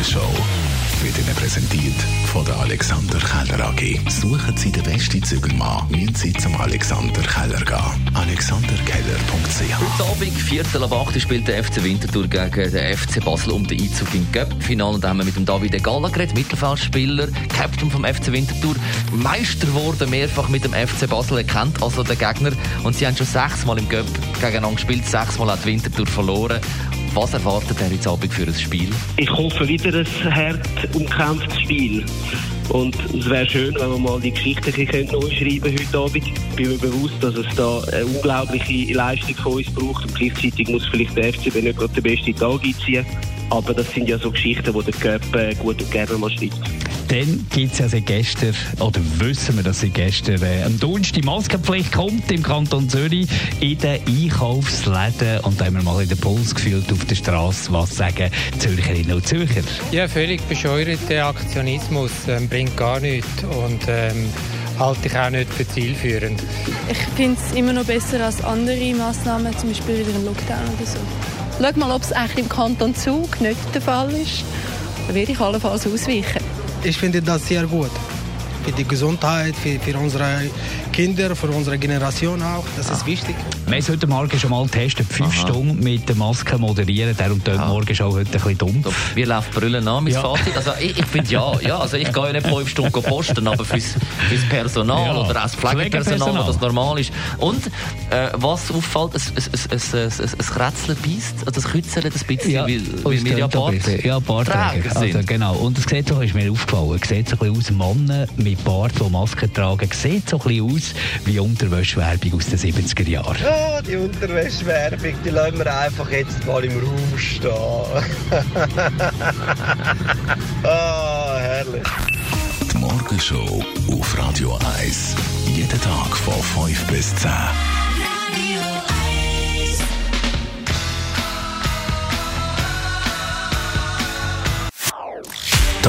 Morgenshow wird Ihnen präsentiert von der Alexander Keller AG. Suchen Sie den besten Zügelmann, müssen Sie zum Alexander Keller gehen. alexanderkeller.ch Heute Abend, Viertel ab 8 spielt der FC Winterthur gegen den FC Basel um den Einzug in Cup-Finale. Da haben wir mit dem David Galla geredet, Mittelfeldspieler, Captain vom FC Winterthur, Meister geworden, mehrfach mit dem FC Basel erkennt, also der Gegner. Und sie haben schon sechsmal im Cup gegeneinander gespielt, sechsmal hat Winterthur verloren. Was erwartet er jetzt Abend für ein Spiel? Ich hoffe wieder ein hart umkämpftes Spiel. Und es wäre schön, wenn wir mal die Geschichte ein neu schreiben heute Abend. Ich bin mir bewusst, dass es da eine unglaubliche Leistung von uns braucht und gleichzeitig muss vielleicht der FCB nicht gerade den besten Tag einziehen. Aber das sind ja so Geschichten, die der Cup äh, gut und gerne mal schreibt. Dann gibt es ja seit gestern, oder wissen wir, dass seit gestern äh, am Donnerstag die Maskenpflicht kommt im Kanton Zürich in den Einkaufsläden. Und da haben wir mal in den Puls gefühlt auf der Straße, was sagen Zürcherinnen und Zürcher. Ja, völlig bescheuerter Aktionismus, ähm, bringt gar nichts und ähm, halte ich auch nicht für zielführend. Ich finde es immer noch besser als andere Massnahmen, zum Beispiel wieder ein Lockdown oder so. Schau mal, ob es eigentlich im Kanton Zug nicht der Fall ist. Dann würde ich allenfalls ausweichen. ich finde das sehr gut. Für die Gesundheit, für, für unsere Kinder, für unsere Generation auch. Das ist wichtig. Wir haben heute Morgen schon mal getestet. Fünf Aha. Stunden mit der Maske moderieren. Der und dort morgen schon heute ein bisschen dumm. So, Wie läuft Brüllen an, mein Ja. Fazit? Also ich, ich finde ja, ja, also ich gehe ja nicht fünf Stunden posten, aber fürs, fürs Personal Ja. oder auch das Pflegepersonal, wo das normal ist. Und äh, was auffällt, es, es, es, es, es, es, es Krätzchen beißt, also das Kützeln ein bisschen, Ja, weil, weil wir ja tönt ein Bart, bisschen. ja, Bartträger. Träger Also, sind. genau. Und es sieht so, ist mir aufgefallen, es sieht so ein bisschen aus, Männer mit Bart, die Maske tragen, sieht so ein bisschen aus wie Unterwäschwerbung aus den 70er Jahren. Ja, die Unterwäschwerbung, die lassen wir einfach jetzt mal im Raum stehen. ah, herrlich. Die Morgenshow auf Radio 1. Jeden Tag von 5 bis 10.